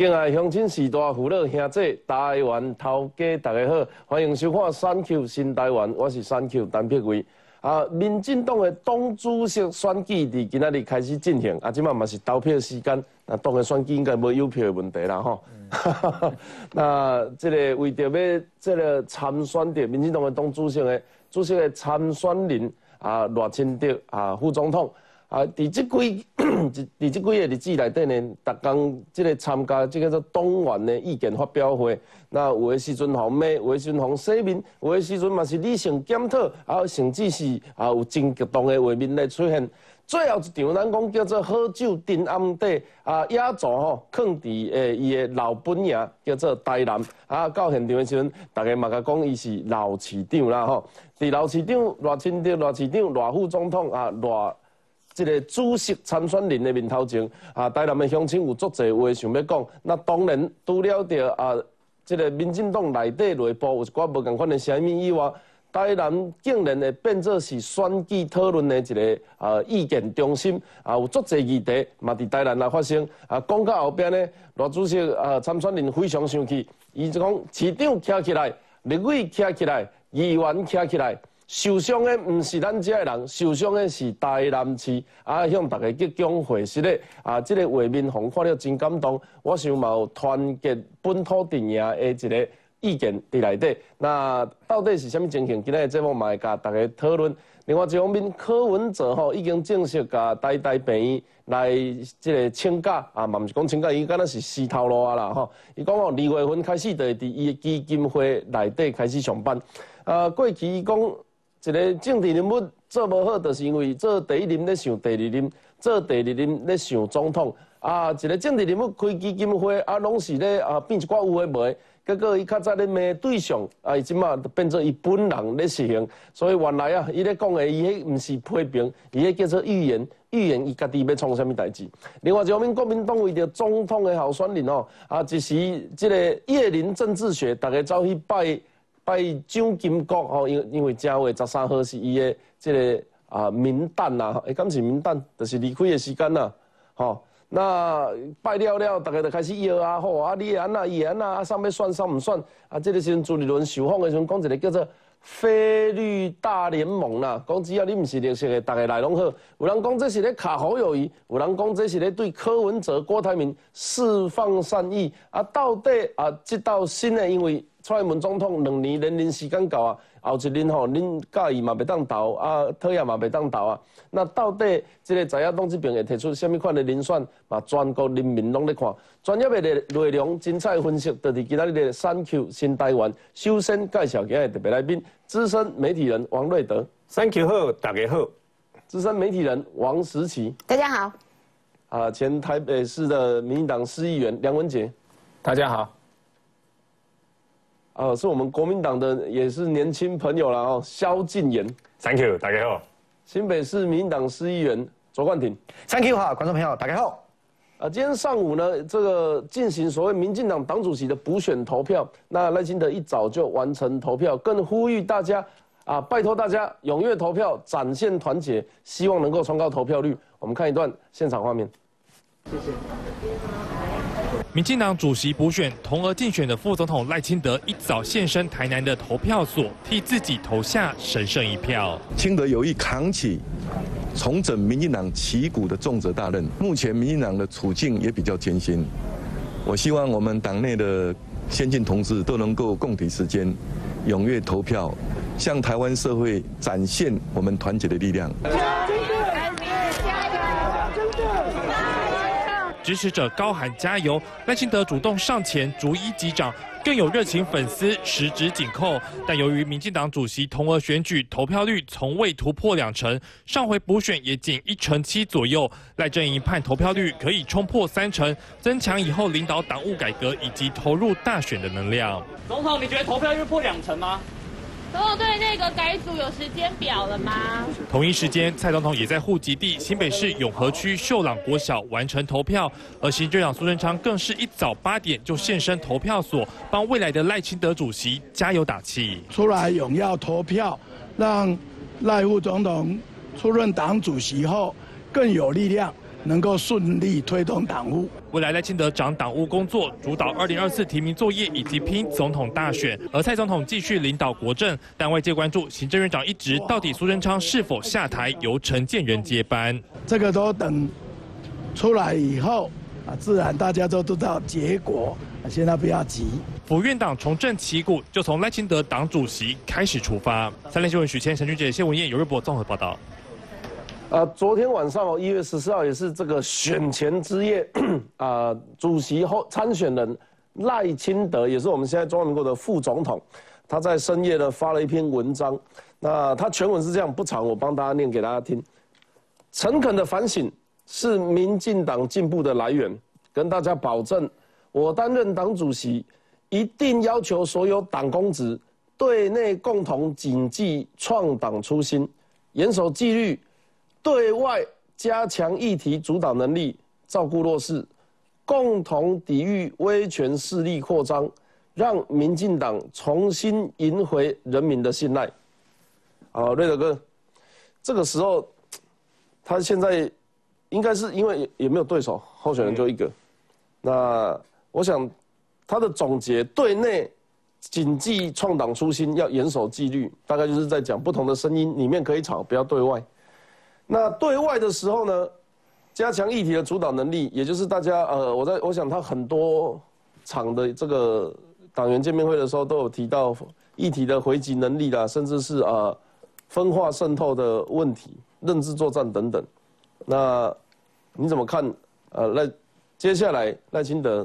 敬爱乡亲、士大父老、兄弟、台湾头家，大家好，欢迎收看《三 Q 新台湾》，我是三 Q 陈碧贵。啊，民进党的党主席选举伫今仔日开始进行，啊，即马嘛是投票时间，那党的选举应该无有票的问题啦，吼。那这个为着要即个参选的民进党的党主席的主席的参选人啊，赖清德啊，副总统。啊，伫即几，伫即几个日子内底呢，逐工即个参加即个做党员的意见发表会，那有诶时阵互骂，有诶时阵互洗面，有诶时阵嘛是理性检讨，啊，甚至是啊有真激动的画面来出现。最后一场咱讲叫做好酒沉暗地，啊，雅座吼，放伫诶伊诶老本营叫做台南，啊，到现场诶时阵，大家嘛甲讲伊是老市长啦吼，伫老市长赖清德、赖市长、赖副总统啊，赖。这个主席参选人的面头前，啊，台南的乡亲有足侪话想要讲。那当然，除了着啊，这个民进党内底内部有一寡无共款的声音以外，台南竟然会变作是选举讨论的一个啊意见中心。啊，有足侪议题嘛伫台南来发生。啊，讲到后边呢，罗主席啊参选人非常生气，伊就讲市长站起来，立委站起来，议员站起来。受伤的不是咱这的人，受伤的是台南市。啊，向大家鞠躬回实咧。啊，这个画面红看了真感动。我想嘛有团结本土电影的一个意见伫内底。那到底是虾米情形？今日节目嘛会甲大家讨论。另外一方面，柯文哲吼已经正式甲台大病院来这个请假啊，嘛毋是讲请假，伊敢若是死头路啊啦吼。伊讲哦，二月份开始就会伫伊基金会内底开始上班。啊，过去伊讲。一个政治人物做无好，就是因为做第一任咧想第二任，做第二任咧想总统。啊，一个政治人物开基金会，啊，拢是咧啊变一寡有诶无诶。结果伊较早咧骂对象，啊，伊即马变做伊本人咧实行。所以原来啊，伊咧讲诶，伊迄毋是批评，伊迄叫做预言。预言伊家己要创啥物代志。另外一方面，国民党为着总统诶候选人哦，啊，一时即个叶林政治学，逐个走去拜。拜蒋经国吼，因因为正月十三号是伊的这个啊名单呐，诶，敢是名单，就是离开的时间呐，吼。那拜了了，大家就开始摇啊，吼啊，你安那伊安那，啊，上面算算唔算？啊，这个时阵朱立伦受访的时阵讲一个叫做“菲律大联盟”啦，讲只要你唔是绿色的，大家来拢好。有人讲这是咧卡好友谊，有人讲这是咧对柯文哲、郭台铭释放善意。啊，到底啊，这道新的因为。蔡英文总统两年连任时间到啊，后一年吼，恁介意嘛袂当投啊，讨厌嘛袂当投啊。那到底这个在野党这边会提出什么款的人选，嘛全国人民拢咧看。专业的内容精彩分析，就是今仔日的三 Q 新台湾。首先介绍今日特别来宾，资深媒体人王瑞德。三 Q 好，大家好。资深媒体人王时奇。大家好。啊，前台北市的民进党市议员梁文杰。大家好。哦，是我们国民党的，也是年轻朋友了哦。萧敬言，Thank you，大家好。新北市民党市议员卓冠廷，Thank you，哈，观众朋友大家好。啊，今天上午呢，这个进行所谓民进党党主席的补选投票，那赖清德一早就完成投票，更呼吁大家啊，拜托大家踊跃投票，展现团结，希望能够冲高投票率。我们看一段现场画面。谢谢。民进党主席补选，同额竞选的副总统赖清德一早现身台南的投票所，替自己投下神圣一票。清德有意扛起重整民进党旗鼓的重责大任，目前民进党的处境也比较艰辛。我希望我们党内的先进同志都能够共体时间，踊跃投票，向台湾社会展现我们团结的力量。支持者高喊加油，赖清德主动上前逐一击掌，更有热情粉丝十指紧扣。但由于民进党主席同额选举投票率从未突破两成，上回补选也仅一成七左右，赖阵营盼投票率可以冲破三成，增强以后领导党务改革以及投入大选的能量。总统，你觉得投票率破两成吗？总统对那个改组有时间表了吗？同一时间，蔡总统也在户籍地新北市永和区秀朗国小完成投票，而行政长苏贞昌更是一早八点就现身投票所，帮未来的赖清德主席加油打气。出来踊跃投票，让赖副总统出任党主席后更有力量，能够顺利推动党务。未来赖清德掌党务工作，主导二零二四提名作业以及拼总统大选，而蔡总统继续领导国政。但外界关注行政院长一职到底苏贞昌是否下台，由陈建仁接班。这个都等出来以后啊，自然大家都知道结果。现在不要急。府院党重振旗鼓，就从赖清德党主席开始出发。三联新闻许谦、陈俊杰、谢文燕、尤瑞博综合报道。呃，昨天晚上哦，一月十四号也是这个选前之夜 啊，主席后参选人赖清德也是我们现在中华民国的副总统，他在深夜呢发了一篇文章。那他全文是这样，不长，我帮大家念给大家听。诚恳的反省是民进党进步的来源，跟大家保证，我担任党主席。一定要求所有党公职对内共同谨记创党初心，严守纪律；对外加强议题主导能力，照顾弱势，共同抵御威权势力扩张，让民进党重新赢回人民的信赖。好，瑞德哥，这个时候他现在应该是因为也没有对手，候选人就一个。那我想。他的总结，对内谨记创党初心，要严守纪律，大概就是在讲不同的声音里面可以吵，不要对外。那对外的时候呢，加强议题的主导能力，也就是大家呃，我在我想他很多场的这个党员见面会的时候都有提到议题的回击能力啦，甚至是呃分化渗透的问题、认知作战等等。那你怎么看？呃，赖接下来赖清德。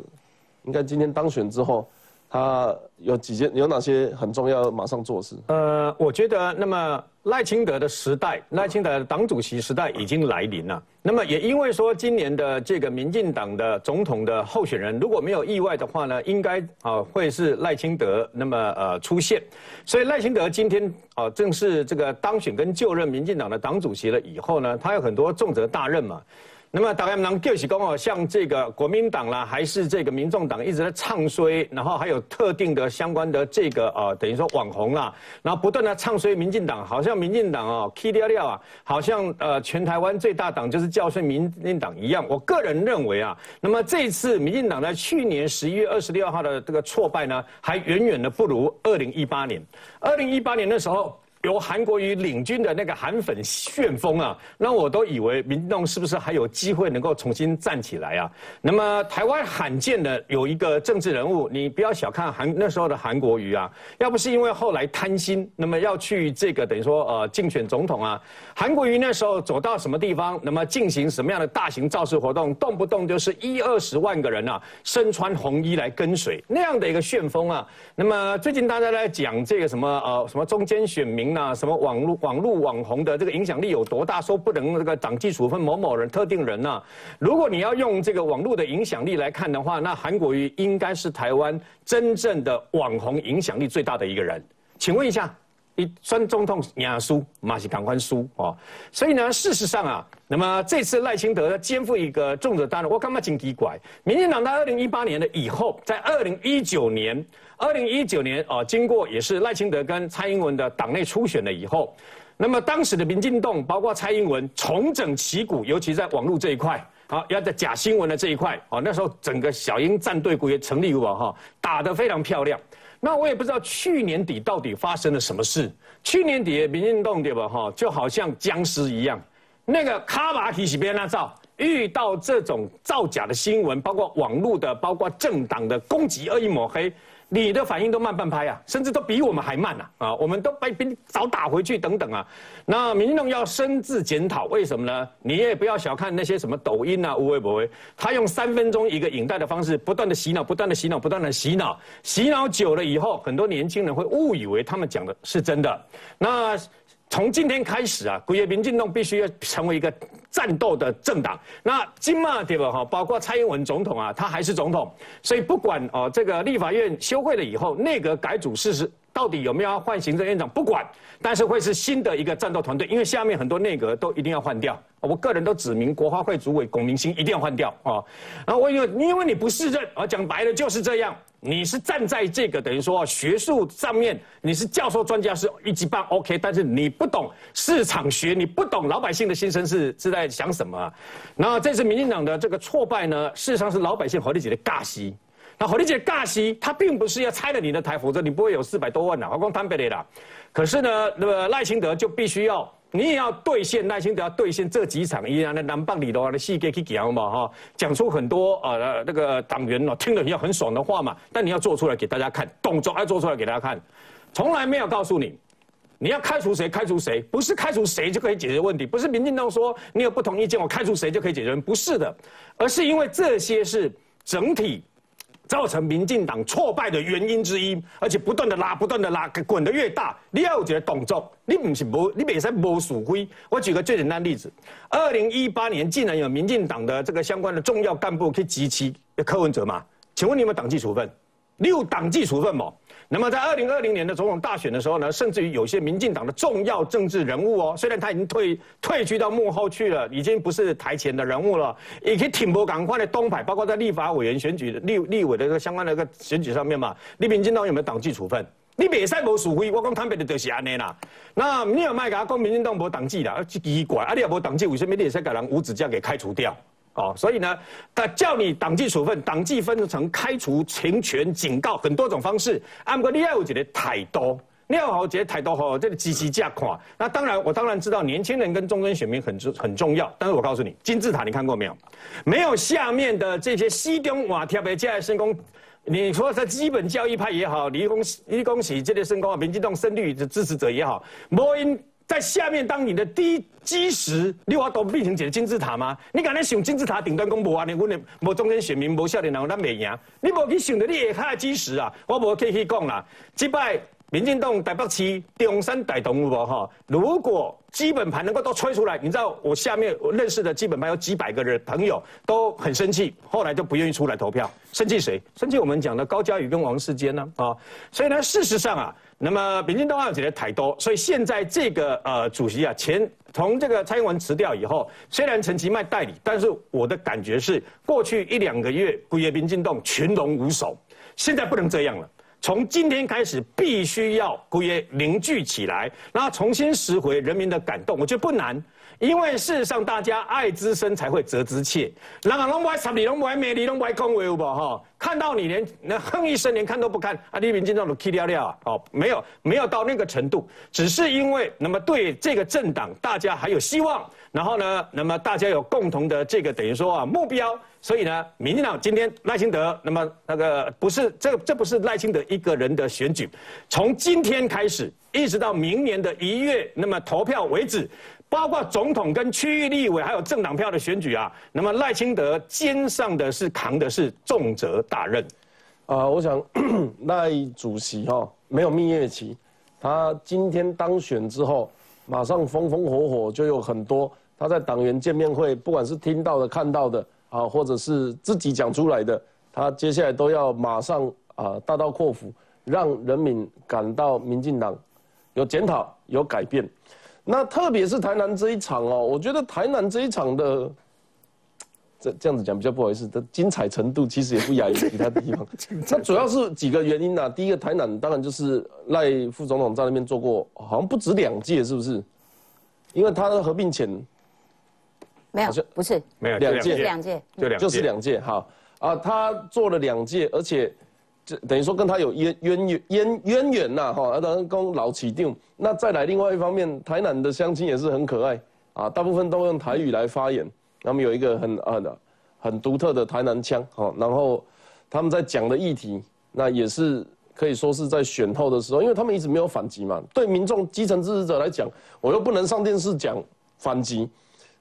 应该今天当选之后，他有几件有哪些很重要马上做事？呃，我觉得那么赖清德的时代，赖清德的党主席时代已经来临了。那么也因为说今年的这个民进党的总统的候选人，如果没有意外的话呢，应该啊会是赖清德那么呃出现。所以赖清德今天啊正式这个当选跟就任民进党的党主席了以后呢，他有很多重责大任嘛。那么大概能救起功哦，像这个国民党啦，还是这个民众党一直在唱衰，然后还有特定的相关的这个呃，等于说网红啦，然后不断的唱衰民进党，好像民进党哦，K 掉掉啊，好像呃全台湾最大党就是教训民进党一样。我个人认为啊，那么这次民进党在去年十一月二十六号的这个挫败呢，还远远的不如二零一八年。二零一八年的时候。由韩国瑜领军的那个韩粉旋风啊，那我都以为民众是不是还有机会能够重新站起来啊？那么台湾罕见的有一个政治人物，你不要小看韩那时候的韩国瑜啊，要不是因为后来贪心，那么要去这个等于说呃竞选总统啊，韩国瑜那时候走到什么地方，那么进行什么样的大型造势活动，动不动就是一二十万个人啊，身穿红衣来跟随那样的一个旋风啊。那么最近大家在讲这个什么呃什么中间选民。那什么网络网络网红的这个影响力有多大？说不能这个党纪处分某某人特定人呐。如果你要用这个网络的影响力来看的话，那韩国瑜应该是台湾真正的网红影响力最大的一个人。请问一下，一孙总统亚输马西赶快输哦。所以呢，事实上啊，那么这次赖清德肩负一个重责大任，我干嘛紧急拐？民进党在二零一八年的以后，在二零一九年。二零一九年啊，经过也是赖清德跟蔡英文的党内初选了以后，那么当时的民进党包括蔡英文重整旗鼓，尤其在网络这一块，好要在假新闻的这一块，哦那时候整个小英战队也成立过哈，打得非常漂亮。那我也不知道去年底到底发生了什么事。去年底民进党对吧哈，就好像僵尸一样，那个卡巴提西边那照，遇到这种造假的新闻，包括网络的，包括政党的攻击、恶意抹黑。你的反应都慢半拍啊，甚至都比我们还慢呐啊！我们都被比你早打回去等等啊。那民众要深自检讨，为什么呢？你也不要小看那些什么抖音啊、无微博，他用三分钟一个影带的方式，不断的洗脑，不断的洗脑，不断的洗脑，洗脑久了以后，很多年轻人会误以为他们讲的是真的。那。从今天开始啊，国业民进党必须要成为一个战斗的政党。那今嘛对吧？哈，包括蔡英文总统啊，他还是总统，所以不管哦，这个立法院休会了以后，内阁改组事实到底有没有要换行政院长，不管，但是会是新的一个战斗团队，因为下面很多内阁都一定要换掉。我个人都指明国花会主委龚明鑫一定要换掉啊。然后我因为因为你不胜任啊，讲白了就是这样。你是站在这个等于说学术上面，你是教授专家是一级棒 OK，但是你不懂市场学，你不懂老百姓的心声是是在想什么、啊。那这次民进党的这个挫败呢，事实上是老百姓和理解的尬戏。那火力姐尬戏，他并不是要拆了你的台，否则你不会有四百多万的，我光摊北的啦。可是呢，那个赖清德就必须要，你也要兑现耐心都要兑现这几场一样的南棒里头的细节去讲嘛哈，讲出很多呃那个党员哦听了要很爽的话嘛，但你要做出来给大家看，动作要做出来给大家看，从来没有告诉你。你要开除谁？开除谁？不是开除谁就可以解决问题，不是民进党说你有不同意见，我开除谁就可以解决，不是的，而是因为这些是整体。造成民进党挫败的原因之一，而且不断的拉，不断的拉，滚得越大，你要有一个动作，你不是无，你别使无鼠灰。我举个最简单例子，二零一八年竟然有民进党的这个相关的重要干部去集齐柯文哲嘛？请问你有没有党纪处分？你有党纪处分吗？那么在二零二零年的总统大选的时候呢，甚至于有些民进党的重要政治人物哦，虽然他已经退退居到幕后去了，已经不是台前的人物了，也可以挺波赶快的东派，包括在立法委员选举、立立委的这个相关的一个选举上面嘛，你民进党有没有党纪处分？你别使无属灰，我讲坦白的就是安尼啦。那你也卖给他讲民进党无党纪啦，奇怪，啊你也无党纪，为什么你也使给人无止境给开除掉？哦，所以呢，他叫你党纪处分，党纪分成开除、停权、警告很多种方式。按过你要有觉得太多，你要好觉得太多吼，这个积极架垮。那当然，我当然知道年轻人跟中间选民很重很重要。但是我告诉你，金字塔你看过没有？没有下面的这些西中瓦贴的加来升工，你说在基本教育派也好，理工理工系这类升工啊，民进党深绿的支持者也好，摩因。在下面当你的低基石，你话都变成一个金字塔吗？你敢来想金字塔顶端讲无安尼，阮的无中间选民无少年人咱袂赢，你无去想着你下的基石啊？我无可以去讲啦。即摆民进党台北市中山大同有无哈？如果基本盘能够都吹出来，你知道我下面我认识的基本盘有几百个人朋友都很生气，后来就不愿意出来投票。生气谁？生气我们讲的高嘉宇跟王世坚呢？啊，所以呢，事实上啊。那么，民进党要觉得太多，所以现在这个呃主席啊，前从这个蔡英文辞掉以后，虽然陈其迈代理，但是我的感觉是，过去一两个月，古业民进党群龙无首，现在不能这样了。从今天开始，必须要古业凝聚起来，然后重新拾回人民的感动。我觉得不难。因为事实上，大家爱之深才会责之切。人啊，拢不爱插你，拢不爱骂你，拢不爱恭维，有无哈？看到你连那哼一声连看都不看，啊，李明进这种气掉掉啊，哦，没有没有到那个程度，只是因为那么对这个政党，大家还有希望，然后呢，那么大家有共同的这个等于说啊目标，所以呢，民进党今天赖清德，那么那个不是这这不是赖清德一个人的选举，从今天开始一直到明年的一月，那么投票为止。包括总统跟区域立委，还有政党票的选举啊，那么赖清德肩上的是扛的是重责大任，啊，我想 赖主席哈没有蜜月期，他今天当选之后，马上风风火火就有很多他在党员见面会，不管是听到的、看到的啊，或者是自己讲出来的，他接下来都要马上啊大刀阔斧，让人民感到民进党有检讨、有改变。那特别是台南这一场哦，我觉得台南这一场的，这这样子讲比较不好意思的精彩程度，其实也不亚于其他地方。那主要是几个原因呐。第一个，台南当然就是赖副总统在那边做过，好像不止两届，是不是？因为他的合并前没有，不是没有两届，两届就两就是两届。好啊，他做了两届，而且。这等于说跟他有渊渊源渊渊源呐，哈，当然跟老起定。那再来另外一方面，台南的乡亲也是很可爱啊，大部分都用台语来发言。他们有一个很啊很独特的台南腔，哈，然后他们在讲的议题，那也是可以说是在选后的时候，因为他们一直没有反击嘛。对民众基层支持者来讲，我又不能上电视讲反击，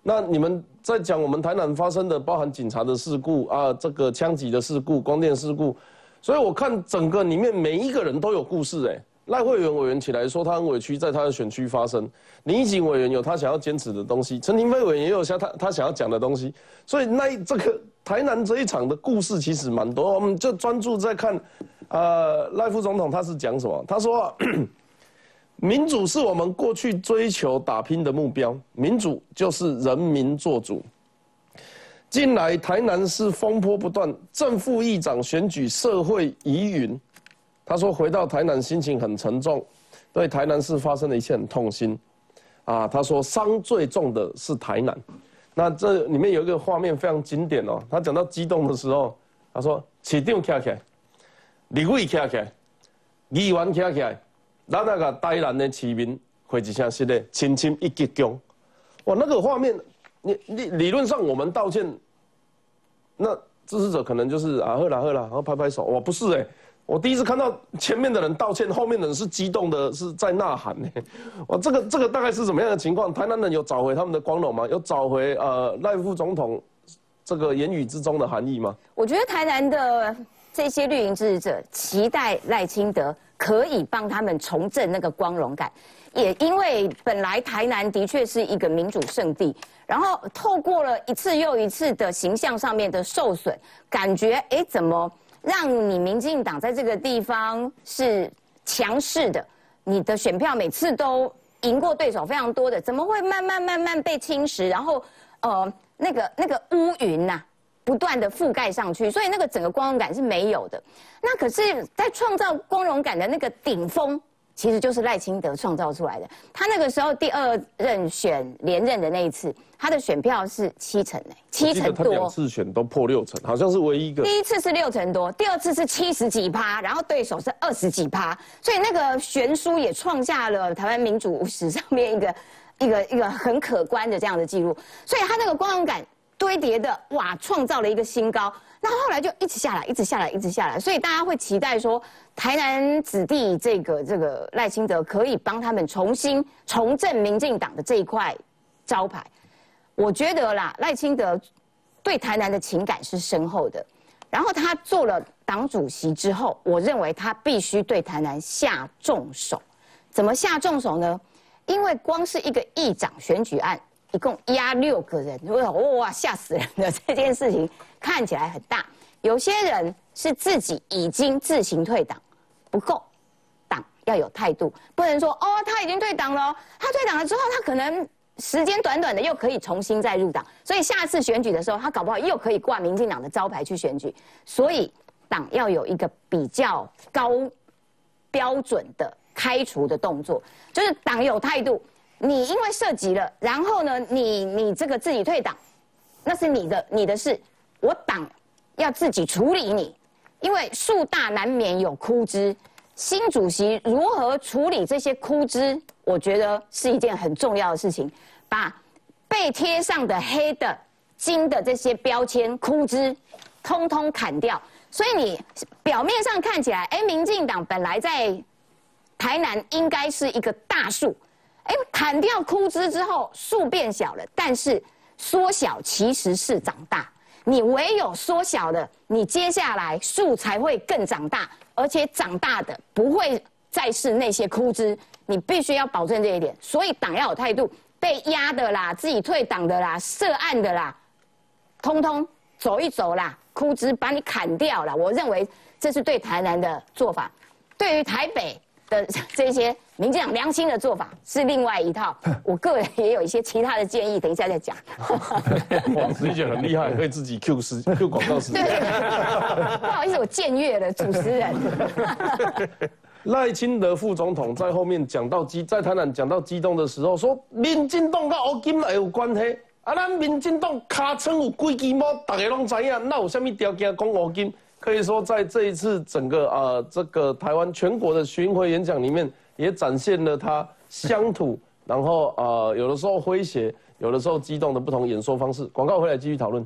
那你们在讲我们台南发生的包含警察的事故啊，这个枪击的事故、光电事故。所以我看整个里面每一个人都有故事哎，赖慧媛委员起来说他很委屈，在他的选区发生；林义景委员有他想要坚持的东西，陈廷飞委员也有他他想要讲的东西。所以那这个台南这一场的故事其实蛮多，我们就专注在看，呃，赖副总统他是讲什么？他说，民主是我们过去追求打拼的目标，民主就是人民做主。近来台南市风波不断，正副议长选举社会疑云。他说回到台南心情很沉重，对台南市发生的一切很痛心。啊，他说伤最重的是台南。那这里面有一个画面非常经典哦，他讲到激动的时候，他说市长起来，立委起来，议员起来，咱那个台南的市民会一声是的，亲亲一鞠躬。哇，那个画面，你你理论上我们道歉，那支持者可能就是啊喝了喝了，然后拍拍手。哇，不是哎，我第一次看到前面的人道歉，后面的人是激动的，是在呐喊呢。哇，这个这个大概是什么样的情况？台南人有找回他们的光荣吗？有找回呃赖副总统这个言语之中的含义吗？我觉得台南的这些绿营支持者期待赖清德可以帮他们重振那个光荣感。也因为本来台南的确是一个民主圣地，然后透过了一次又一次的形象上面的受损，感觉哎怎么让你民进党在这个地方是强势的，你的选票每次都赢过对手非常多的，怎么会慢慢慢慢被侵蚀？然后呃那个那个乌云呐不断的覆盖上去，所以那个整个光荣感是没有的。那可是，在创造光荣感的那个顶峰。其实就是赖清德创造出来的。他那个时候第二任选连任的那一次，他的选票是七成诶，七成多。他两次选都破六成，好像是唯一一个。第一次是六成多，第二次是七十几趴，然后对手是二十几趴，所以那个悬殊也创下了台湾民主史上面一个一个一个很可观的这样的记录。所以他那个光荣感堆叠的哇，创造了一个新高。那后来就一直下来，一直下来，一直下来，所以大家会期待说，台南子弟这个这个赖清德可以帮他们重新重振民进党的这一块招牌。我觉得啦，赖清德对台南的情感是深厚的。然后他做了党主席之后，我认为他必须对台南下重手。怎么下重手呢？因为光是一个议长选举案。一共压六个人，哇，吓死人了！这件事情看起来很大，有些人是自己已经自行退党，不够，党要有态度，不能说哦，他已经退党了，他退党了之后，他可能时间短短的又可以重新再入党，所以下次选举的时候，他搞不好又可以挂民进党的招牌去选举，所以党要有一个比较高标准的开除的动作，就是党有态度。你因为涉及了，然后呢，你你这个自己退党，那是你的你的事，我党要自己处理你，因为树大难免有枯枝，新主席如何处理这些枯枝，我觉得是一件很重要的事情，把被贴上的黑的、金的这些标签枯枝，通通砍掉。所以你表面上看起来，哎，民进党本来在台南应该是一个大树。哎，砍掉枯枝之后，树变小了，但是缩小其实是长大。你唯有缩小了，你接下来树才会更长大，而且长大的不会再是那些枯枝。你必须要保证这一点。所以党要有态度，被压的啦，自己退党的啦，涉案的啦，通通走一走啦，枯枝把你砍掉了。我认为这是对台南的做法，对于台北。的这些民进党良心的做法是另外一套，我个人也有一些其他的建议，等一下再讲。王，子怡姐很厉害，会自己 Q 时 Q 广告时间。不好意思，我僭越了主持人。赖清德副总统在后面讲到激，在台南讲到激动的时候，说民进党跟乌金也有关系。啊，咱民进党卡称有几支毛，大家拢知影，那有什么条件讲乌金？可以说，在这一次整个啊这个台湾全国的巡回演讲里面，也展现了他乡土，然后啊有的时候诙谐，有的时候激动的不同演说方式。广告回来继续讨论。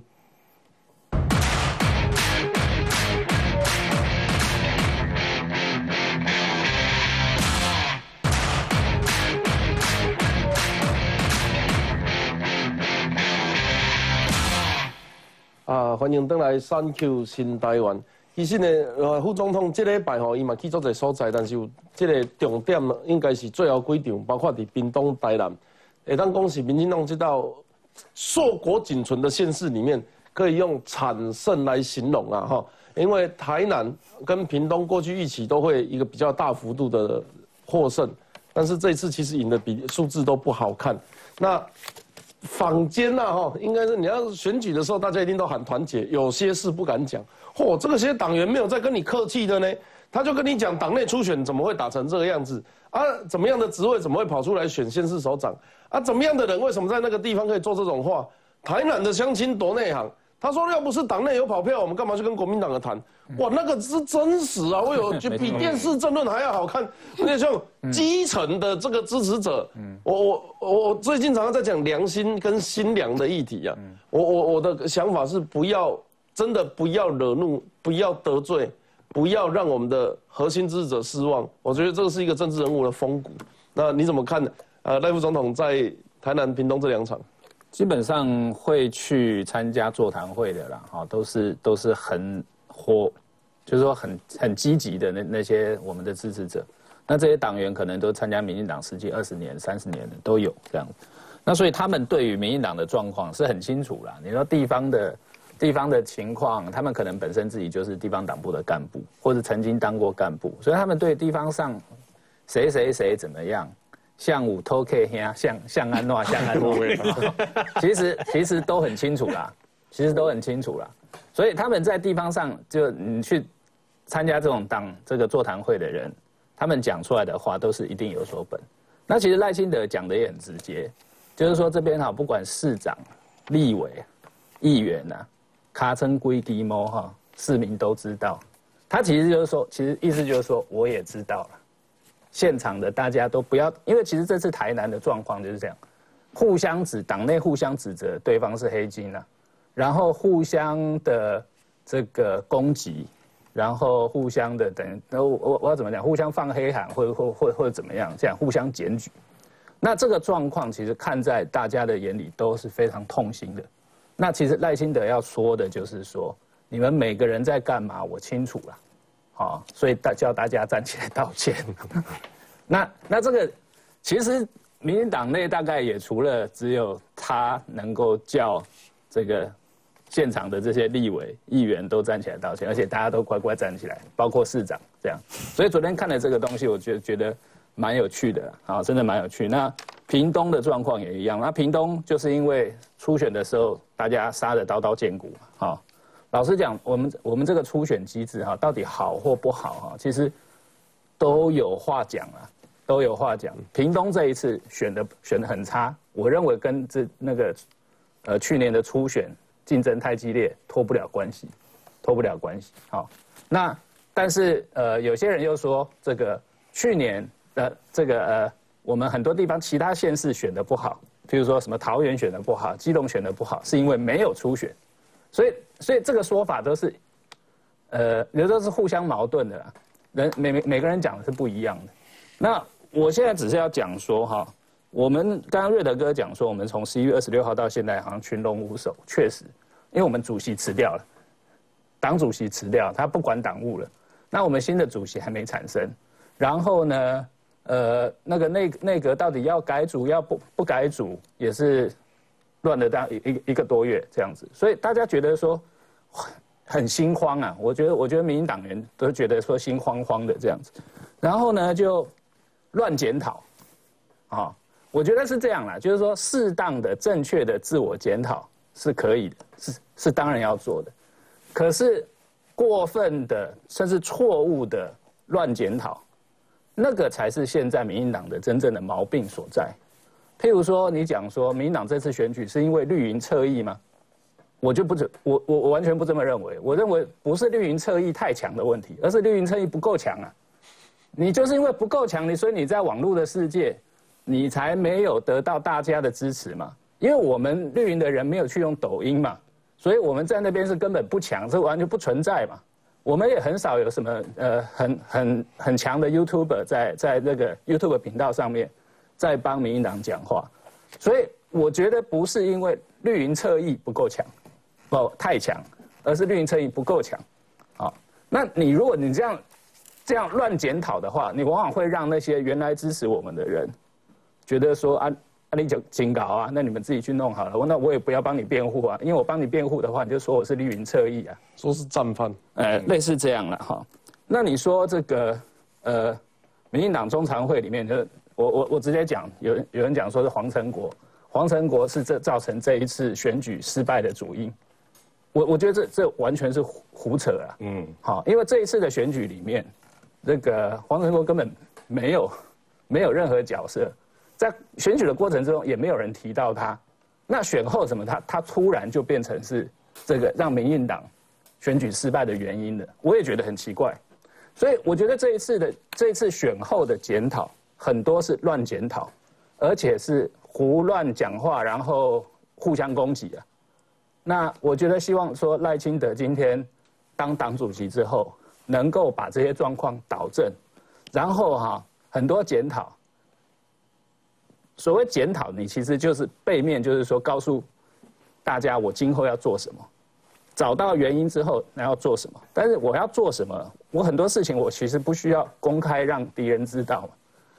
欢迎登来三 Q 新台湾。其实呢，呃，副总统这礼拜吼，伊嘛去做个所在，但是有这个重点应该是最后几场，包括伫屏东、台南。会当讲是民进党这道硕果仅存的县市里面，可以用惨胜来形容啊，哈。因为台南跟屏东过去一起都会一个比较大幅度的获胜，但是这一次其实赢的比数字都不好看。那坊间呐哈，应该是你要选举的时候，大家一定都喊团结，有些事不敢讲。嚯，这个些党员没有在跟你客气的呢，他就跟你讲，党内初选怎么会打成这个样子啊？怎么样的职位怎么会跑出来选县市首长啊？怎么样的人为什么在那个地方可以做这种话？台南的乡亲多内行。他说：“要不是党内有跑票，我们干嘛去跟国民党的谈？哇，那个是真实啊！我有 就比电视争论还要好看。那像基层的这个支持者，我我我最近常常在讲良心跟心良的议题啊。我我我的想法是，不要真的不要惹怒，不要得罪，不要让我们的核心支持者失望。我觉得这个是一个政治人物的风骨。那你怎么看？呃，赖副总统在台南、屏东这两场。”基本上会去参加座谈会的啦，哈，都是都是很活，就是说很很积极的那那些我们的支持者。那这些党员可能都参加民进党十几、二十年、三十年的都有这样。那所以他们对于民进党的状况是很清楚啦。你说地方的地方的情况，他们可能本身自己就是地方党部的干部，或者曾经当过干部，所以他们对地方上谁谁谁怎么样。像五偷 K 兄，像像安诺，像安诺，其实其实都很清楚啦，其实都很清楚啦。所以他们在地方上，就你去参加这种党这个座谈会的人，他们讲出来的话都是一定有所本。那其实赖清德讲的也很直接，就是说这边哈，不管市长、立委、议员呐，卡称归低猫哈，市民都知道。他其实就是说，其实意思就是说，我也知道了。现场的大家都不要，因为其实这次台南的状况就是这样，互相指党内互相指责对方是黑金啊，然后互相的这个攻击，然后互相的等，那我我我要怎么讲？互相放黑函，或或或或者怎么样？这样互相检举，那这个状况其实看在大家的眼里都是非常痛心的。那其实赖清德要说的就是说，你们每个人在干嘛？我清楚了。好，所以大叫大家站起来道歉。那那这个其实民进党内大概也除了只有他能够叫这个现场的这些立委议员都站起来道歉，而且大家都乖乖站起来，包括市长这样。所以昨天看了这个东西，我觉得觉得蛮有趣的啊，真的蛮有趣。那屏东的状况也一样，那屏东就是因为初选的时候大家杀的刀刀见骨啊。老实讲，我们我们这个初选机制哈，到底好或不好哈，其实都有话讲啊，都有话讲。屏东这一次选的选的很差，我认为跟这那个呃去年的初选竞争太激烈脱不了关系，脱不了关系。好，那但是呃有些人又说这个去年的这个呃我们很多地方其他县市选的不好，譬如说什么桃园选的不好，基隆选的不好，是因为没有初选。所以，所以这个说法都是，呃，有时候是互相矛盾的啦，人每每每个人讲的是不一样的。那我现在只是要讲说哈，我们刚刚瑞德哥讲说，我们从十一月二十六号到现在好像群龙无首，确实，因为我们主席辞掉了，党主席辞掉，他不管党务了，那我们新的主席还没产生，然后呢，呃，那个内内阁到底要改组要不不改组也是。乱了大一一一个多月这样子，所以大家觉得说很心慌啊。我觉得，我觉得民进党员都觉得说心慌慌的这样子，然后呢就乱检讨，啊，我觉得是这样啦，就是说适当的、正确的自我检讨是可以的，是是当然要做的，可是过分的甚至错误的乱检讨，那个才是现在民进党的真正的毛病所在。譬如说，你讲说民进党这次选举是因为绿营侧翼吗？我就不准，我我我完全不这么认为。我认为不是绿营侧翼太强的问题，而是绿营侧翼不够强啊。你就是因为不够强，你所以你在网络的世界，你才没有得到大家的支持嘛。因为我们绿营的人没有去用抖音嘛，所以我们在那边是根本不强，这完全不存在嘛。我们也很少有什么呃很很很强的 YouTuber 在在那个 YouTube 频道上面。在帮民进党讲话，所以我觉得不是因为绿营侧翼不够强，不太强，而是绿营侧翼不够强。好，那你如果你这样这样乱检讨的话，你往往会让那些原来支持我们的人觉得说啊啊你就警告啊，那你们自己去弄好了，那我也不要帮你辩护啊，因为我帮你辩护的话，你就说我是绿营侧翼啊，说是战犯，呃，类似这样了哈。那你说这个呃，民进党中常会里面就。我我我直接讲，有有人讲说是黄成国，黄成国是这造成这一次选举失败的主因。我我觉得这这完全是胡胡扯啊。嗯，好，因为这一次的选举里面，那个黄成国根本没有没有任何角色，在选举的过程之中也没有人提到他。那选后怎么他他突然就变成是这个让民进党选举失败的原因了？我也觉得很奇怪。所以我觉得这一次的这一次选后的检讨很多是乱检讨，而且是胡乱讲话，然后互相攻击啊。那我觉得希望说赖清德今天当党主席之后，能够把这些状况导正，然后哈很多检讨。所谓检讨，你其实就是背面就是说告诉大家我今后要做什么，找到原因之后那要做什么。但是我要做什么，我很多事情我其实不需要公开让敌人知道嘛，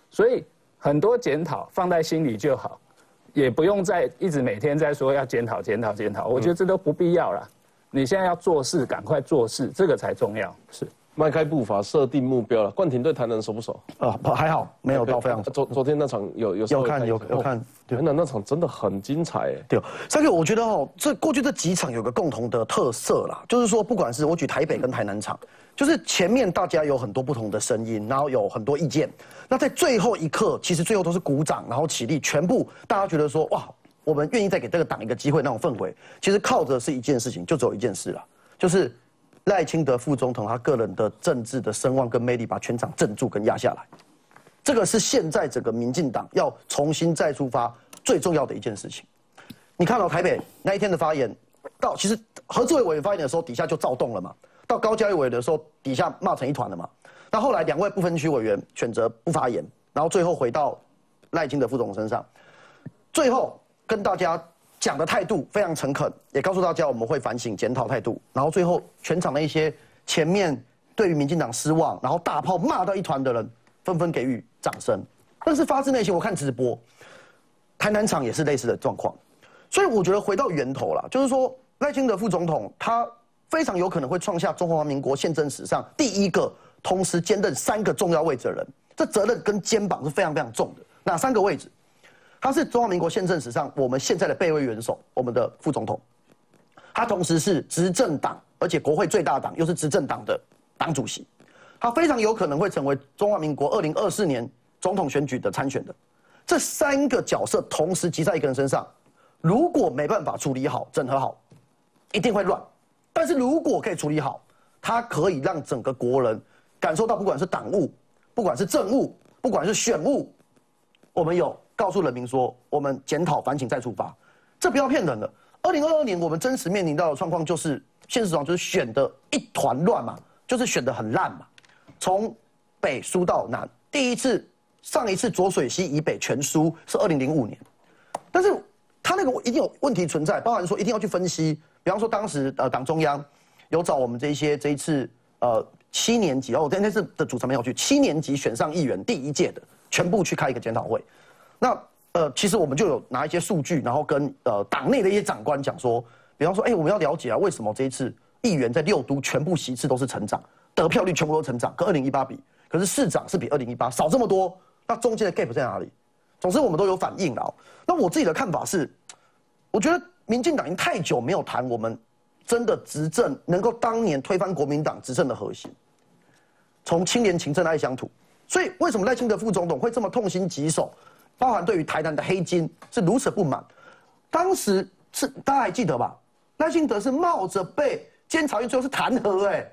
所以很多检讨放在心里就好。也不用再一直每天在说要检讨、检讨、检讨，我觉得这都不必要了。你现在要做事，赶快做事，这个才重要。是迈开步伐，设定目标了。冠廷对台南熟不熟？啊，还好，没有到非常。昨昨天那场有有有看有有看，台南那场真的很精彩哎。对，三个我觉得哦，这过去这几场有个共同的特色啦，就是说不管是我举台北跟台南场，就是前面大家有很多不同的声音，然后有很多意见。那在最后一刻，其实最后都是鼓掌，然后起立，全部大家觉得说哇，我们愿意再给这个党一个机会那种氛围，其实靠着是一件事情，就只有一件事了，就是赖清德副总统他个人的政治的声望跟魅力，把全场镇住跟压下来，这个是现在整个民进党要重新再出发最重要的一件事情。你看到台北那一天的发言，到其实何志伟委员发言的时候，底下就躁动了嘛；到高嘉瑜委员的时候，底下骂成一团了嘛。那后来两位不分区委员选择不发言，然后最后回到赖清德副总身上，最后跟大家讲的态度非常诚恳，也告诉大家我们会反省检讨态度。然后最后全场的一些前面对于民进党失望，然后大炮骂到一团的人，纷纷给予掌声。但是发自内心，我看直播，台南场也是类似的状况。所以我觉得回到源头了，就是说赖清德副总统他非常有可能会创下中华民国宪政史上第一个。同时兼任三个重要位置的人，这责任跟肩膀是非常非常重的。哪三个位置？他是中华民国宪政史上我们现在的备位元首，我们的副总统。他同时是执政党，而且国会最大党，又是执政党的党主席。他非常有可能会成为中华民国二零二四年总统选举的参选的。这三个角色同时集在一个人身上，如果没办法处理好、整合好，一定会乱。但是如果可以处理好，他可以让整个国人。感受到，不管是党务，不管是政务，不管是选务，我们有告诉人民说，我们检讨反省再出发，这不要骗人的。二零二二年我们真实面临到的状况就是，现实上就是选的一团乱嘛，就是选的很烂嘛，从北输到南，第一次上一次浊水溪以北全输是二零零五年，但是他那个一定有问题存在，包含说一定要去分析，比方说当时呃党中央有找我们这些这一次呃。七年级哦，我那次的组成没有去。七年级选上议员第一届的，全部去开一个检讨会。那呃，其实我们就有拿一些数据，然后跟呃党内的一些长官讲说，比方说，哎，我们要了解啊，为什么这一次议员在六都全部席次都是成长，得票率全部都成长，跟二零一八比，可是市长是比二零一八少这么多，那中间的 gap 在哪里？总之我们都有反应了。那我自己的看法是，我觉得民进党已经太久没有谈我们。真的执政能够当年推翻国民党执政的核心，从清廉勤政爱乡土，所以为什么赖清德副总统会这么痛心疾首，包含对于台南的黑金是如此不满？当时是大家还记得吧？赖清德是冒着被监察院最后是弹劾，哎，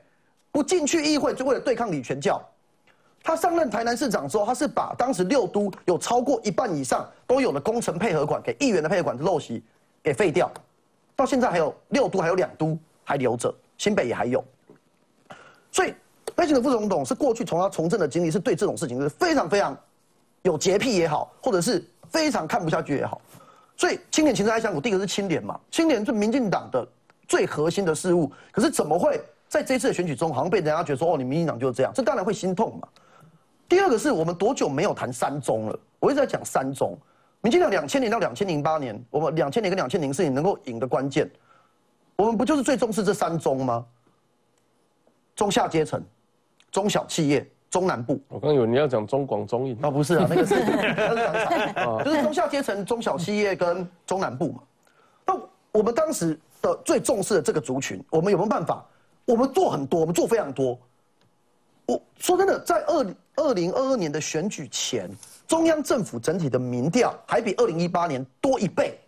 不进去议会就为了对抗李全教。他上任台南市长之后，他是把当时六都有超过一半以上都有的工程配合款给议员的配合款的陋习给废掉。到现在还有六都，还有两都还留着，新北也还有。所以赖清德副总统是过去从他从政的经历，是对这种事情是非常非常有洁癖也好，或者是非常看不下去也好。所以青年情政爱乡土，第一个是青年嘛，青年是民进党的最核心的事物。可是怎么会在这次的选举中，好像被人家觉得说，哦，你民进党就是这样，这当然会心痛嘛。第二个是我们多久没有谈三中了？我一直在讲三中。民进党两千年到两千零八年，我们两千年跟两千零四年能够赢的关键，我们不就是最重视这三中吗？中下阶层、中小企业中南部。我刚以为你要讲中广中印啊，不是啊，那个是就是中下阶层、中小企业跟中南部嘛。那我们当时的最重视的这个族群，我们有没有办法？我们做很多，我们做非常多。我说真的，在二二零二二年的选举前，中央政府整体的民调还比二零一八年多一倍，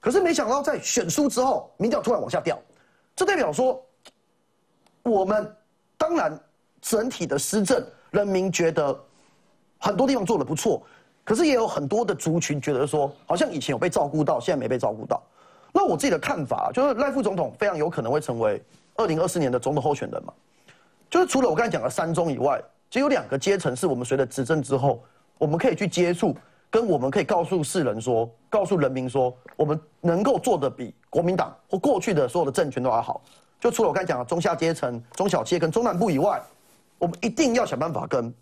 可是没想到在选书之后，民调突然往下掉，这代表说，我们当然整体的施政，人民觉得很多地方做的不错，可是也有很多的族群觉得说，好像以前有被照顾到，现在没被照顾到。那我自己的看法就是，赖副总统非常有可能会成为二零二四年的总统候选人嘛。就是除了我刚才讲的三中以外，只有两个阶层是我们随着执政之后，我们可以去接触，跟我们可以告诉世人说，告诉人民说，我们能够做的比国民党或过去的所有的政权都要好。就除了我刚才讲的中下阶层、中小企业跟中南部以外，我们一定要想办法跟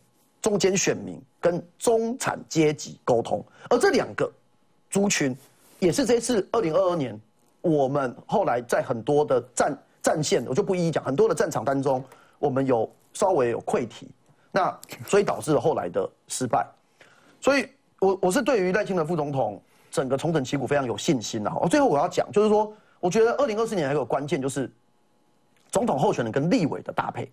中间选民、跟中产阶级沟通。而这两个族群，也是这次二零二二年我们后来在很多的战战线，我就不一一讲，很多的战场当中。我们有稍微有溃体，那所以导致了后来的失败。所以，我我是对于赖清德副总统整个重整旗鼓非常有信心的。最后我要讲，就是说，我觉得二零二四年还有个关键就是总统候选人跟立委的搭配。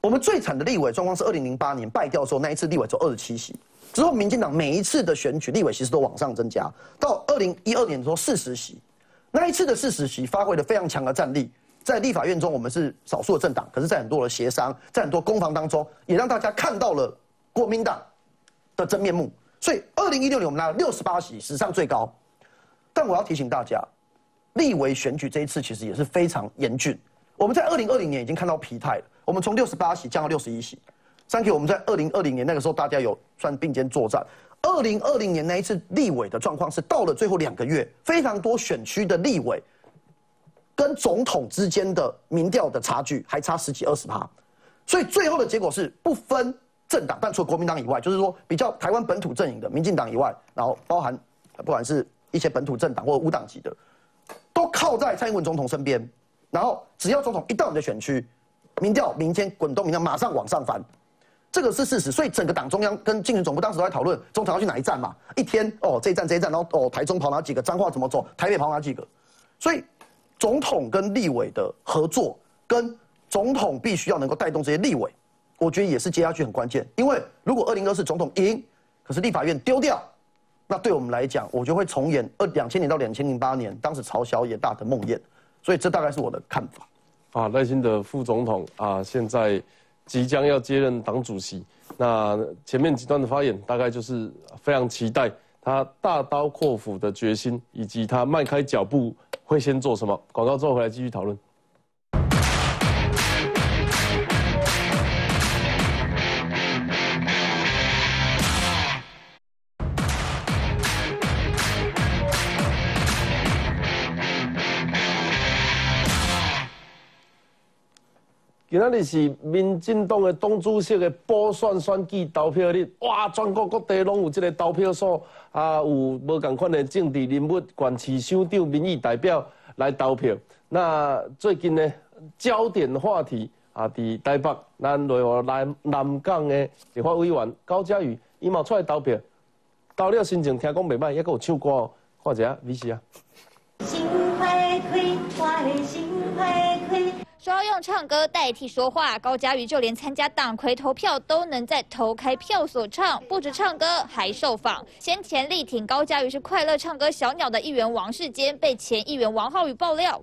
我们最惨的立委状况是二零零八年败掉的时候，那一次立委只有二十七席，之后民进党每一次的选举立委其实都往上增加，到二零一二年的时候四十席，那一次的四十席发挥了非常强的战力。在立法院中，我们是少数的政党，可是，在很多的协商，在很多攻防当中，也让大家看到了国民党的真面目。所以，二零一六年我们拿了六十八席，史上最高。但我要提醒大家，立委选举这一次其实也是非常严峻。我们在二零二零年已经看到疲态了，我们从六十八席降到六十一席。三 Q，我们在二零二零年那个时候，大家有算并肩作战。二零二零年那一次立委的状况是，到了最后两个月，非常多选区的立委。跟总统之间的民调的差距还差十几二十趴，所以最后的结果是不分政党，但除了国民党以外，就是说比较台湾本土阵营的民进党以外，然后包含不管是一些本土政党或者无党籍的，都靠在蔡英文总统身边。然后只要总统一到你的选区，民调明天滚动民调马上往上翻，这个是事实。所以整个党中央跟竞选总部当时都在讨论总统要去哪一站嘛，一天哦这一站这一站，然后哦台中跑哪几个，彰化怎么走，台北跑哪几个，所以。总统跟立委的合作，跟总统必须要能够带动这些立委，我觉得也是接下去很关键。因为如果二零二四总统赢，可是立法院丢掉，那对我们来讲，我就会重演二两千年到两千零八年当时朝小野大的梦魇。所以这大概是我的看法。啊，赖清德副总统啊，现在即将要接任党主席，那前面几段的发言，大概就是非常期待他大刀阔斧的决心，以及他迈开脚步。会先做什么？广告之后回来继续讨论。今仔日是民进党的党主席的补选选举投票日，哇！全国各地拢有这个投票所，啊，有无共款的政治人物、县市首长、民意代表来投票。那最近呢，焦点话题啊，伫台北，咱内华南南港的立法委员高嘉瑜，伊嘛出来投票，投了心情听讲袂歹，还佫有唱歌哦，看一下 V C 啊。说要用唱歌代替说话，高嘉瑜就连参加党魁投票都能在投开票所唱，不止唱歌还受访。先前力挺高嘉瑜是快乐唱歌小鸟的议员王世坚，被前议员王浩宇爆料。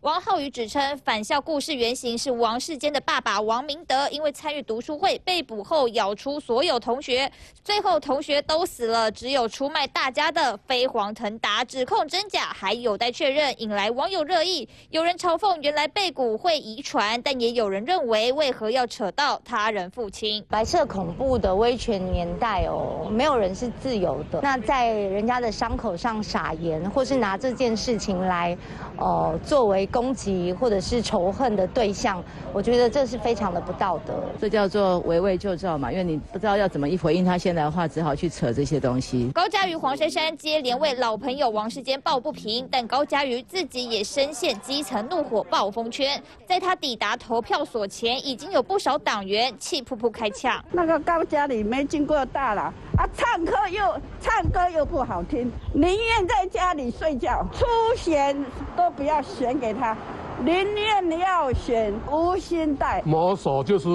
王浩宇指称，返校故事原型是王世坚的爸爸王明德，因为参与读书会被捕后咬出所有同学，最后同学都死了，只有出卖大家的飞黄腾达。指控真假还有待确认，引来网友热议。有人嘲讽原来被捕会遗传，但也有人认为为何要扯到他人父亲？白色恐怖的威权年代哦，没有人是自由的。那在人家的伤口上撒盐，或是拿这件事情来，哦，作为。攻击或者是仇恨的对象，我觉得这是非常的不道德。这叫做围魏救赵嘛，因为你不知道要怎么一回应他现在的话，只好去扯这些东西。高嘉瑜、黄珊珊接连为老朋友王世坚抱不平，但高嘉瑜自己也深陷基层怒火暴风圈。在他抵达投票所前，已经有不少党员气噗噗开呛。那个高嘉里没经过大了啊，唱歌又唱歌又不好听，宁愿在家里睡觉，出选都不要选给他，宁愿要选吴兴代。魔手就是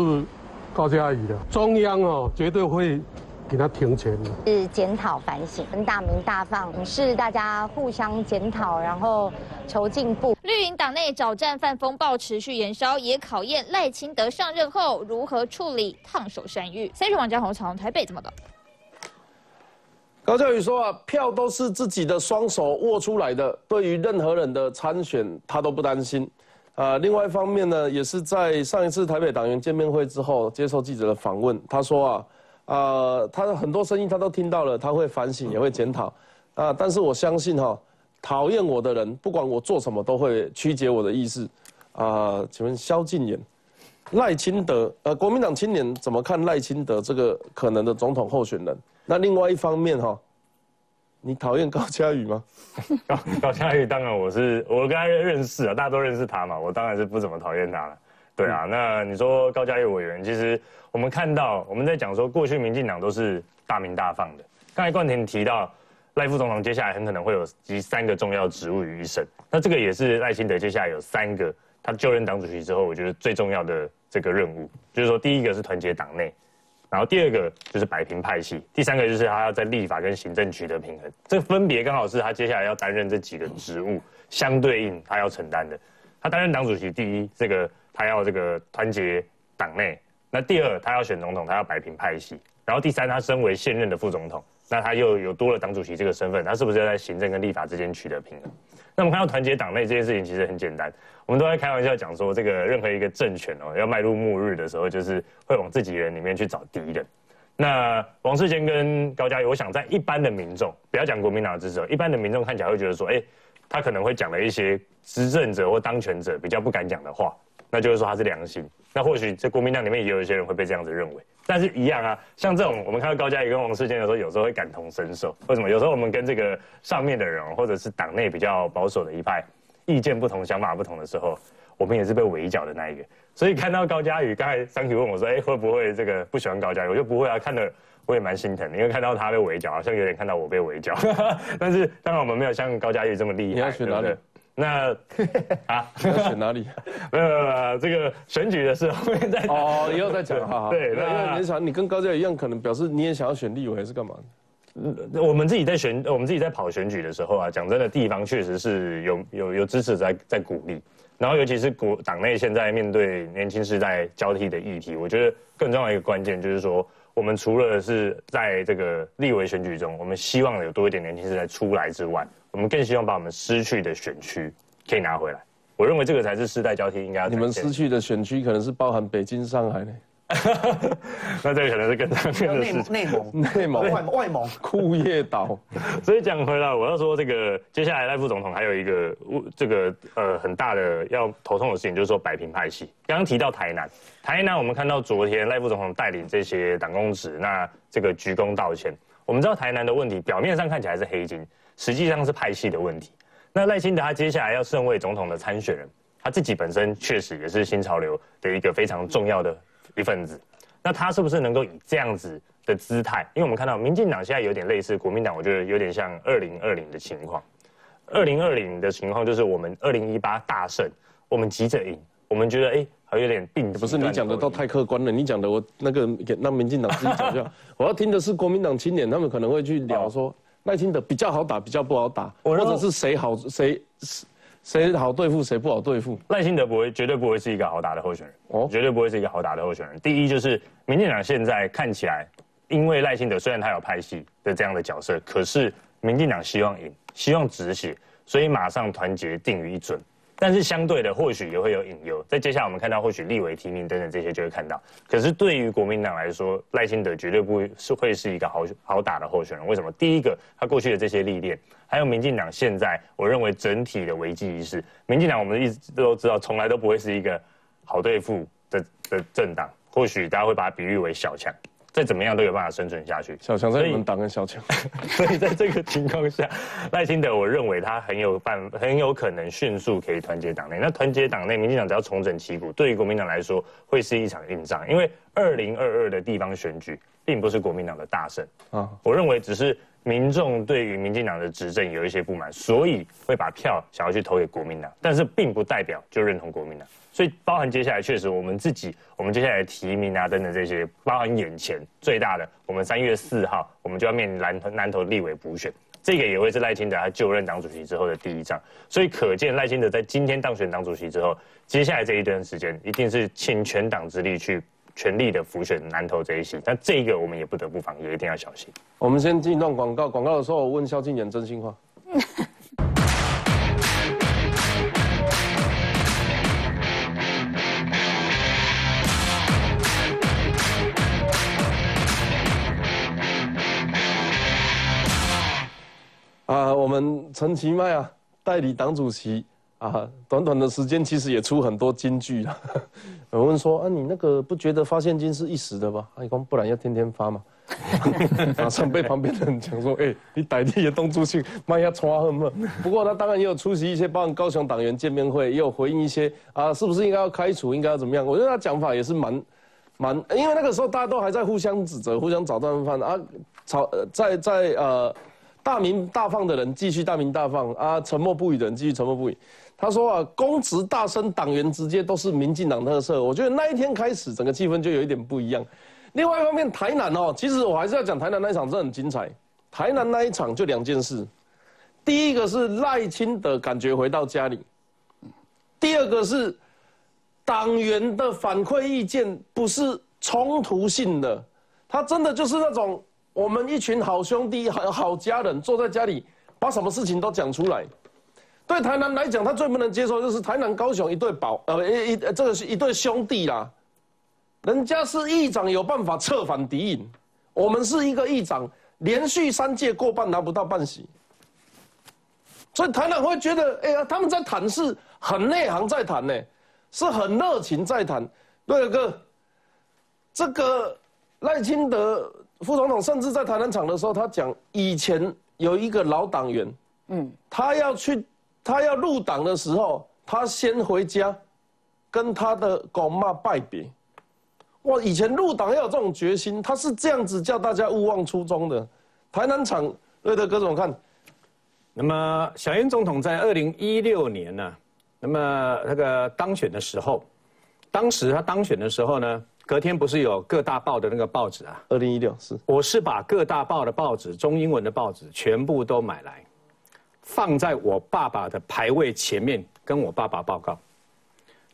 高嘉瑜的，中央哦绝对会给他停权的。是检讨反省，跟大鸣大放，是大家互相检讨，然后求进步。绿营党内找战犯风暴持续延烧，也考验赖清德上任后如何处理烫手山芋。三十王江宏从台北怎么搞？高教宇说啊，票都是自己的双手握出来的，对于任何人的参选，他都不担心。啊，另外一方面呢，也是在上一次台北党员见面会之后接受记者的访问，他说啊，啊，他的很多声音他都听到了，他会反省，也会检讨。啊，但是我相信哈，讨厌我的人，不管我做什么，都会曲解我的意思。啊，请问萧敬言、赖清德，呃，国民党青年怎么看赖清德这个可能的总统候选人？那另外一方面哈，你讨厌高嘉宇吗？高高嘉瑜当然我是我跟他认识啊，大家都认识他嘛，我当然是不怎么讨厌他了。对啊，那你说高嘉瑜委员，其实我们看到我们在讲说，过去民进党都是大名大放的。刚才冠廷提到赖副总统接下来很可能会有集三个重要职务于一身，那这个也是赖清德接下来有三个他就任党主席之后，我觉得最重要的这个任务，就是说第一个是团结党内。然后第二个就是摆平派系，第三个就是他要在立法跟行政取得平衡，这分别刚好是他接下来要担任这几个职务相对应他要承担的。他担任党主席，第一，这个他要这个团结党内；那第二，他要选总统，他要摆平派系；然后第三，他身为现任的副总统，那他又有多了党主席这个身份，他是不是要在行政跟立法之间取得平衡？那我们看到团结党内这件事情其实很简单，我们都在开玩笑讲说，这个任何一个政权哦要迈入末日的时候，就是会往自己人里面去找敌人。那王世坚跟高嘉瑜，我想在一般的民众，不要讲国民党的支持者，一般的民众看起来会觉得说，哎，他可能会讲了一些执政者或当权者比较不敢讲的话，那就是说他是良心。那或许在国民党里面也有一些人会被这样子认为，但是一样啊，像这种我们看到高嘉瑜跟王世坚的时候，有时候会感同身受。为什么？有时候我们跟这个上面的人，或者是党内比较保守的一派，意见不同、想法不同的时候，我们也是被围剿的那一个。所以看到高嘉瑜，刚才三 Q 问我说：“哎，会不会这个不喜欢高嘉瑜？”我就不会啊，看的我也蛮心疼的，因为看到他被围剿，好像有点看到我被围剿。但是当然我们没有像高嘉瑜这么厉害。你要去哪里？那 啊，要选哪里？没有没有，这个选举的事后面再哦，以后再讲哈。对，那你想，你跟高嘉瑜一样，可能表示你也想要选立委，还是干嘛？我们自己在选，我们自己在跑选举的时候啊，讲真的，地方确实是有有有支持在在鼓励。然后，尤其是国党内现在面对年轻世代交替的议题，我觉得更重要一个关键就是说，我们除了是在这个立委选举中，我们希望有多一点年轻世代出来之外，我们更希望把我们失去的选区可以拿回来。我认为这个才是世代交替应该。你们失去的选区可能是包含北京、上海呢？那这个可能是更常见的事。内蒙、内蒙、外外蒙、库页岛。所以讲回来，我要说这个接下来赖副总统还有一个这个呃很大的要头痛的事情，就是说摆平派系。刚刚提到台南，台南我们看到昨天赖副总统带领这些党公职，那这个鞠躬道歉。我们知道台南的问题，表面上看起来是黑金，实际上是派系的问题。那赖清德他接下来要胜位总统的参选人，他自己本身确实也是新潮流的一个非常重要的。一份子，那他是不是能够以这样子的姿态？因为我们看到民进党现在有点类似国民党，我觉得有点像二零二零的情况。二零二零的情况就是我们二零一八大胜，我们急着赢，我们觉得哎，还有点病。不是你讲的都太客观了，你讲的我那个给那民进党自己讲就好。我要听的是国民党青年，他们可能会去聊说赖清德比较好打，比较不好打，或者是谁好谁是。谁好对付，谁不好对付？赖清德不会，绝对不会是一个好打的候选人，哦，绝对不会是一个好打的候选人。第一就是民进党现在看起来，因为赖清德虽然他有拍戏的这样的角色，可是民进党希望赢，希望止血，所以马上团结定于一尊。但是相对的，或许也会有隐忧。在接下来我们看到，或许立委提名等等这些就会看到。可是对于国民党来说，赖清德绝对不是会是一个好好打的候选人。为什么？第一个，他过去的这些历练，还有民进党现在，我认为整体的危机意识，民进党我们一直都知道，从来都不会是一个好对付的的政党。或许大家会把它比喻为小强。再怎么样都有办法生存下去。小强在你们党跟小强，所以在这个情况下，赖清德我认为他很有办，很有可能迅速可以团结党内。那团结党内，民进党只要重整旗鼓，对于国民党来说会是一场硬仗。因为二零二二的地方选举并不是国民党的大胜啊，我认为只是民众对于民进党的执政有一些不满，所以会把票想要去投给国民党，但是并不代表就认同国民党。所以，包含接下来确实，我们自己，我们接下来提名啊等等这些，包含眼前最大的，我们三月四号，我们就要面临南投南投立委补选，这个也会是赖清德他就任党主席之后的第一仗。所以，可见赖清德在今天当选党主席之后，接下来这一段时间，一定是倾全党之力去全力的辅选南投这一席。但这个我们也不得不防，也一定要小心。我们先进一段广告，广告的时候我问萧敬言真心话。啊，我们陈其迈啊，代理党主席啊，短短的时间其实也出很多金句了。有问说啊，你那个不觉得发现金是一时的吗？你讲不然要天天发嘛。马上被旁边的人讲说，哎，你代理的东主席，卖下穿很嘛。不过他当然也有出席一些帮高雄党员见面会，也有回应一些啊，是不是应该要开除，应该要怎么样？我觉得他讲法也是蛮蛮，因为那个时候大家都还在互相指责，互相找断饭啊，吵在在呃。大名大放的人继续大名大放啊，沉默不语的人继续沉默不语。他说啊，公职大声，党员直接都是民进党特色。我觉得那一天开始，整个气氛就有一点不一样。另外一方面，台南哦，其实我还是要讲台南那一场，真的很精彩。台南那一场就两件事，第一个是赖清德感觉回到家里，第二个是党员的反馈意见不是冲突性的，他真的就是那种。我们一群好兄弟、好好家人坐在家里，把什么事情都讲出来。对台南来讲，他最不能接受就是台南、高雄一对宝，呃，一一这个是一对兄弟啦。人家是议长有办法策反敌营，我们是一个议长，连续三届过半拿不到半席。所以台南会觉得，哎呀，他们在谈是很内行在谈呢，是很热情在谈。对哥，这个赖清德。副总统甚至在台南场的时候，他讲以前有一个老党员，嗯，他要去，他要入党的时候，他先回家，跟他的狗妈拜别。哇，以前入党要有这种决心，他是这样子叫大家勿忘初衷的。台南场，瑞德哥怎么看？那么小英总统在二零一六年呢，那么那个当选的时候，当时他当选的时候呢？隔天不是有各大报的那个报纸啊？二零一六是，我是把各大报的报纸，中英文的报纸全部都买来，放在我爸爸的牌位前面，跟我爸爸报告。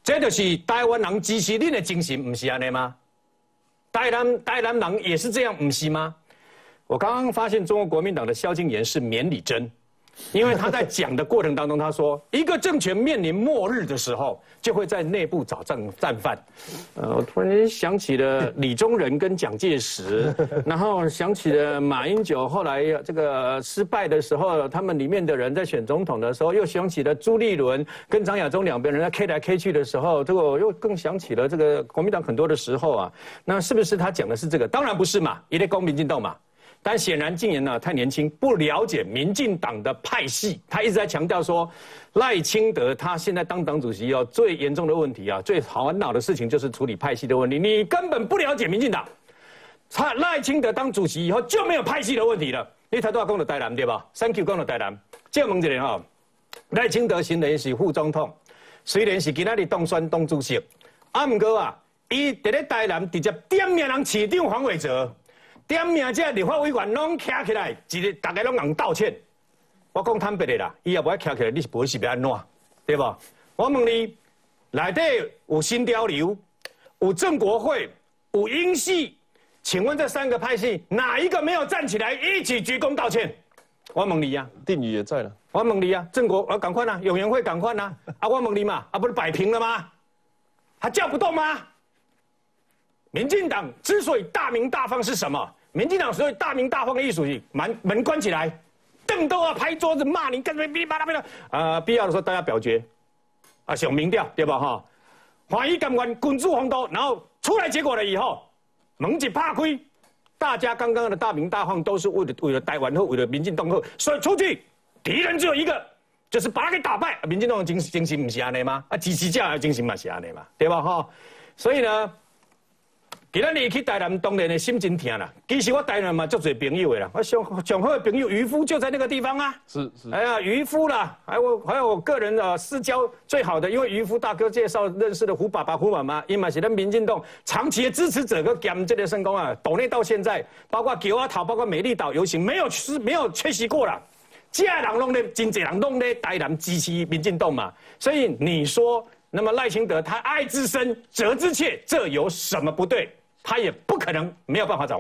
这就是台湾人支持你的精神，不是安尼吗？台南台南人也是这样，不是吗？我刚刚发现中国国民党的萧敬言是免礼真。因为他在讲的过程当中，他说一个政权面临末日的时候，就会在内部找战战犯。呃，我突然间想起了李宗仁跟蒋介石，然后想起了马英九后来这个失败的时候，他们里面的人在选总统的时候，又想起了朱立伦跟张亚中两边人在 K 来 K 去的时候，这个我又更想起了这个国民党很多的时候啊。那是不是他讲的是这个？当然不是嘛，一定公平进动嘛。但显然，禁言呢太年轻，不了解民进党的派系。他一直在强调说，赖清德他现在当党主席哦，最严重的问题啊，最烦恼的事情就是处理派系的问题。你根本不了解民进党。他赖清德当主席以后就没有派系的问题了。你他都要讲到台南对吧？Thank you，讲到台南。这问一下哈，赖清德现在是副总统，虽然是今仔日当选党主席，啊，不过啊，伊在咧台南直接点名人市长黄伟哲。点名这立法委员拢站起来，一日大家拢人道歉。我讲坦白的啦，伊也不爱站起来，你是本事要安怎？对不？我问你，内底有新交流，有郑国会，有英系，请问这三个派系哪一个没有站起来一起鞠躬道歉？我问你呀、定宇也在了。我问你啊，郑国我赶快啊，永援会赶快啊，啊我问你嘛，啊不是摆平了吗？还叫不动吗？民进党之所以大名大放是什么？民进党所以大名大放的艺术是门门关起来，凳都要拍桌子骂你，干什么噼里啪啦噼啦，啊必要的时候大家表决，啊选民调对吧哈？怀疑甘愿滚出红都，然后出来结果了以后，门一拍开，大家刚刚的大名大放都是为了为了台湾后，为了民进党后，所以出去敌人只有一个，就是把他给打败。民进党的精精神不是安尼吗？啊，支持者的精神嘛是安尼嘛，对吧哈？所以呢。今日你去台南，当然的心真疼啦。其实我台南嘛，足侪朋友的啦。我上上好的朋友渔夫就在那个地方啊。是是。哎呀，渔夫啦，还有还有我个人的私交最好的，因为渔夫大哥介绍认识的胡爸爸、胡妈妈，因嘛是咱民进党长期的支持者，个兼这个成功啊，岛内到现在，包括九阿桃，包括美丽岛游行，没有是没有缺席过了。这人弄的，真济人弄的台南支持民进党嘛。所以你说，那么赖清德他爱之深，责之切，这有什么不对？他也不可能没有办法掌握。